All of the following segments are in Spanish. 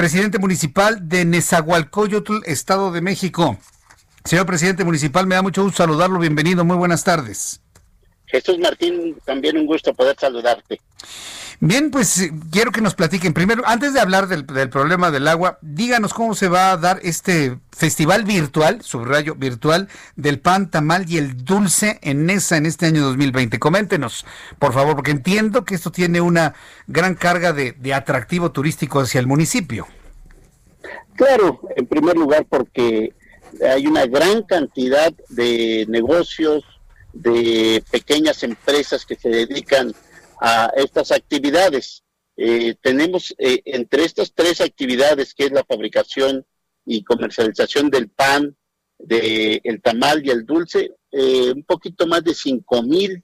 Presidente municipal de Nezahualcóyotl, Estado de México. Señor presidente municipal, me da mucho gusto saludarlo. Bienvenido, muy buenas tardes. Jesús Martín, también un gusto poder saludarte. Bien, pues quiero que nos platiquen. Primero, antes de hablar del, problema del agua, díganos cómo se va a dar este festival virtual, subrayo virtual, del pan, tamal y el dulce en Nesa en este año 2020. Coméntenos, por favor, porque entiendo que esto tiene una gran carga de, de atractivo turístico hacia el municipio. Claro, en primer lugar porque hay una gran cantidad de negocios, de pequeñas empresas que se dedican a estas actividades. Eh, tenemos eh, entre estas tres actividades, que es la fabricación y comercialización del pan, del el tamal y el dulce, eh, un poquito más de cinco mil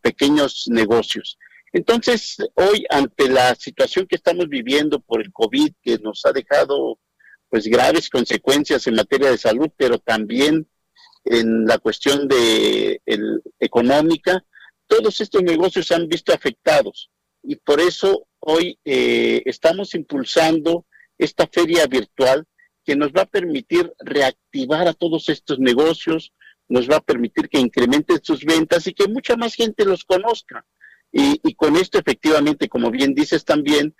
pequeños negocios. Entonces, hoy, ante la situación que estamos viviendo por el COVID, que nos ha dejado pues graves consecuencias en materia de salud, pero también en la cuestión de el, económica, todos estos negocios se han visto afectados y por eso hoy eh, estamos impulsando esta feria virtual que nos va a permitir reactivar a todos estos negocios, nos va a permitir que incrementen sus ventas y que mucha más gente los conozca. Y, con esto efectivamente, como bien dices también,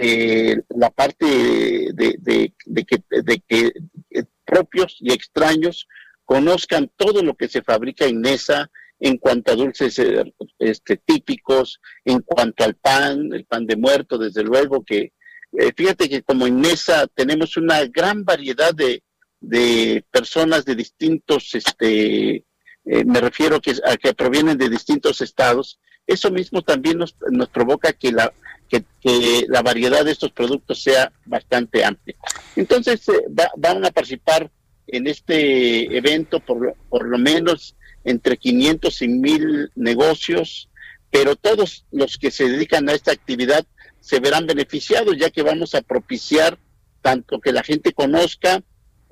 eh, la parte de, que, de que eh, propios y extraños conozcan todo lo que se fabrica en mesa, en cuanto a dulces eh, este, típicos, en cuanto al pan, el pan de muerto, desde luego que, eh, fíjate que como en Mesa tenemos una gran variedad de, personas de distintos, este, eh, me refiero que, a que provienen de distintos estados, eso mismo también nos, nos provoca que la, que, la variedad de estos productos sea bastante amplia. Entonces, van a participar en este evento por, por lo menos entre 500 y 1000 negocios, pero todos los que se dedican a esta actividad se verán beneficiados, ya que vamos a propiciar tanto que la gente conozca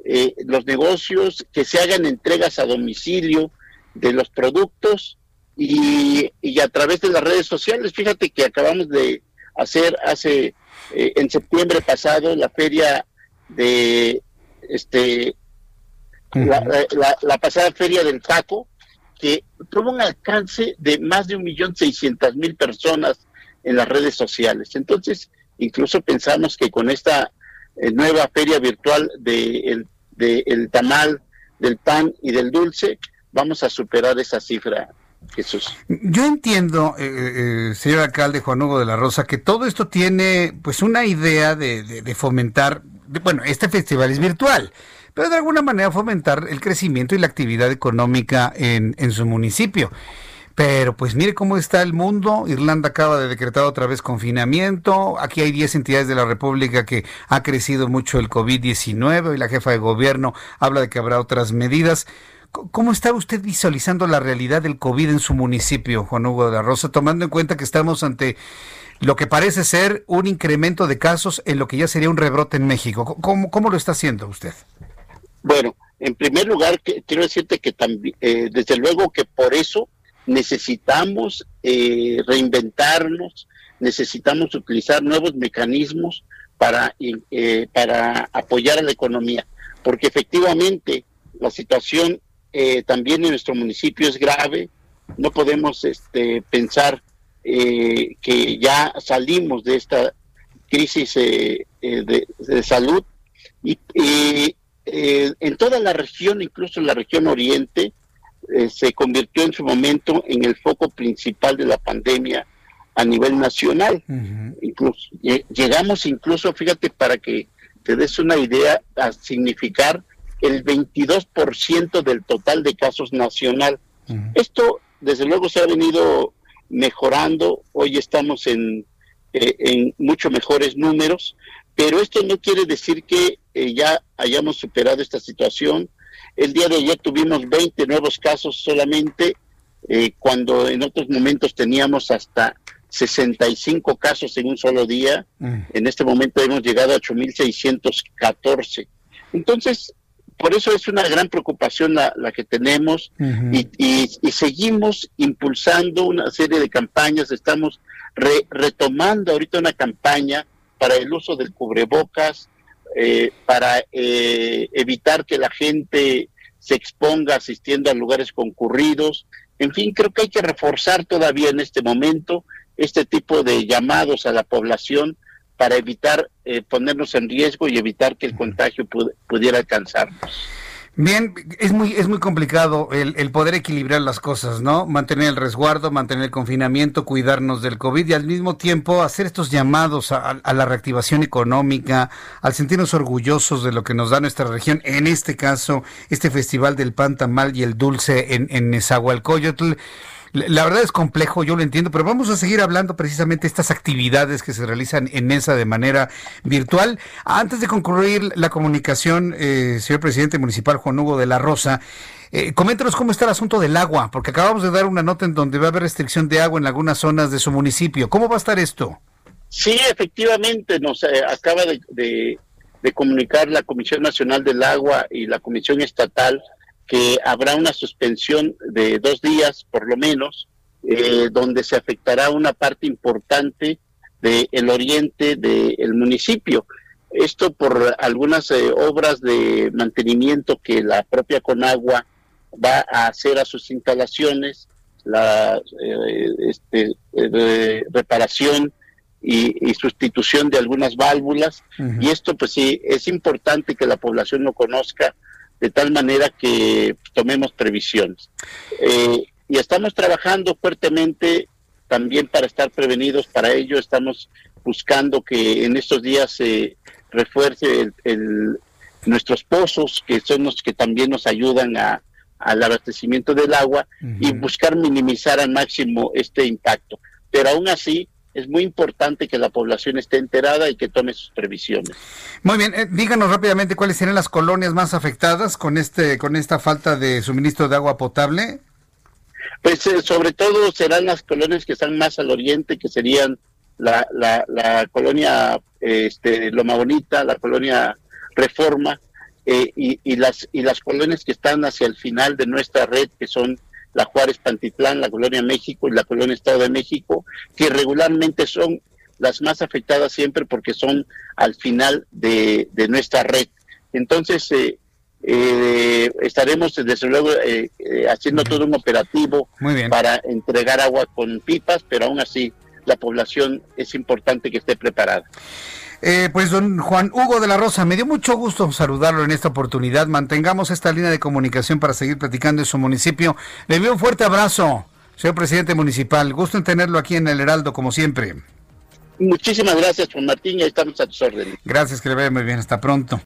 eh, los negocios, que se hagan entregas a domicilio de los productos y, a través de las redes sociales. Fíjate que acabamos de hacer hace eh, en septiembre pasado la feria de este la, pasada feria del taco que tuvo un alcance de más de un millón seiscientas mil personas en las redes sociales. Entonces, incluso pensamos que con esta eh, nueva feria virtual de el, tamal, del pan y del dulce, vamos a superar esa cifra, Jesús. Yo entiendo, eh, eh, señor alcalde Juan Hugo de la Rosa, que todo esto tiene pues una idea de, de fomentar, bueno, este festival es virtual, pero de alguna manera fomentar el crecimiento y la actividad económica en, en su municipio. Pero pues mire cómo está el mundo. Irlanda acaba de decretar otra vez confinamiento. Aquí hay 10 entidades de la República que ha crecido mucho el COVID-19 y la jefa de gobierno habla de que habrá otras medidas. ¿Cómo está usted visualizando la realidad del COVID en su municipio, Juan Hugo de la Rosa, tomando en cuenta que estamos ante lo que parece ser un incremento de casos en lo que ya sería un rebrote en México? ¿Cómo, cómo lo está haciendo usted? Bueno, en primer lugar, quiero decirte que también, eh, desde luego que por eso necesitamos eh, reinventarnos, necesitamos utilizar nuevos mecanismos para, eh, para apoyar a la economía, porque efectivamente la situación también en nuestro municipio es grave, no podemos este, pensar que ya salimos de esta crisis de, de, salud y, eh, en toda la región, incluso en la región oriente, eh, se convirtió en su momento en el foco principal de la pandemia a nivel nacional. Incluso llegamos incluso, fíjate, para que te des una idea, a significar el 22% del total de casos nacional. Esto desde luego se ha venido mejorando, hoy estamos en, eh, en mucho mejores números, pero esto no quiere decir que eh, ya hayamos superado esta situación. El día de ayer tuvimos 20 nuevos casos solamente, eh, cuando en otros momentos teníamos hasta 65 casos en un solo día. Mm. En este momento hemos llegado a 8.614. Entonces, por eso es una gran preocupación la, que tenemos y, seguimos impulsando una serie de campañas. Estamos retomando ahorita una campaña para el uso del cubrebocas, eh, para eh, evitar que la gente se exponga asistiendo a lugares concurridos. En fin, creo que hay que reforzar todavía en este momento este tipo de llamados a la población para evitar eh, ponernos en riesgo y evitar que el contagio pudiera alcanzarnos. Bien, es muy, es muy complicado el, el, poder equilibrar las cosas, ¿no? Mantener el resguardo, mantener el confinamiento, cuidarnos del COVID y al mismo tiempo hacer estos llamados a, la reactivación económica, al sentirnos orgullosos de lo que nos da nuestra región, en este caso, este Festival del Pan Tamal y el Dulce en, en Nezahualcóyotl. La verdad es complejo, yo lo entiendo, pero vamos a seguir hablando precisamente de estas actividades que se realizan en esa de manera virtual. Antes de concluir la comunicación, eh, señor presidente municipal Juan Hugo de la Rosa, eh, coméntanos cómo está el asunto del agua, porque acabamos de dar una nota en donde va a haber restricción de agua en algunas zonas de su municipio. ¿Cómo va a estar esto? Sí, efectivamente, nos eh, acaba de, de comunicar la Comisión Nacional del Agua y la Comisión Estatal que habrá una suspensión de dos días por lo menos, eh, donde se afectará una parte importante del oriente del municipio. Esto por algunas eh, obras de mantenimiento que la propia Conagua va a hacer a sus instalaciones, la eh, este, reparación y, sustitución de algunas válvulas. Y esto pues sí, es importante que la población lo conozca de tal manera que tomemos previsiones. Eh, y estamos trabajando fuertemente también para estar prevenidos. Para ello estamos buscando que en estos días se refuerce el, nuestros pozos, que son los que también nos ayudan a, al abastecimiento del agua y buscar minimizar al máximo este impacto. Pero aún así, es muy importante que la población esté enterada y que tome sus previsiones. Muy bien, eh, díganos rápidamente cuáles serán las colonias más afectadas con este con esta falta de suministro de agua potable. Pues eh, sobre todo serán las colonias que están más al oriente, que serían la, la, colonia este, Loma Bonita, la colonia Reforma eh, y, y, las y las colonias que están hacia el final de nuestra red, que son la Juárez Pantitlán, la Colonia México y la Colonia Estado de México, que regularmente son las más afectadas siempre porque son al final de, nuestra red. Entonces, eh, eh, estaremos desde luego eh, haciendo todo un operativo para entregar agua con pipas, pero aún así la población es importante que esté preparada. Eh, pues don Juan Hugo de la Rosa, me dio mucho gusto saludarlo en esta oportunidad. Mantengamos esta línea de comunicación para seguir platicando en su municipio. Le envío un fuerte abrazo, señor presidente municipal. Gusto en tenerlo aquí en el Heraldo, como siempre. Muchísimas gracias, Juan Martín, y estamos a tus órdenes. Gracias, que le vaya muy bien. Hasta pronto.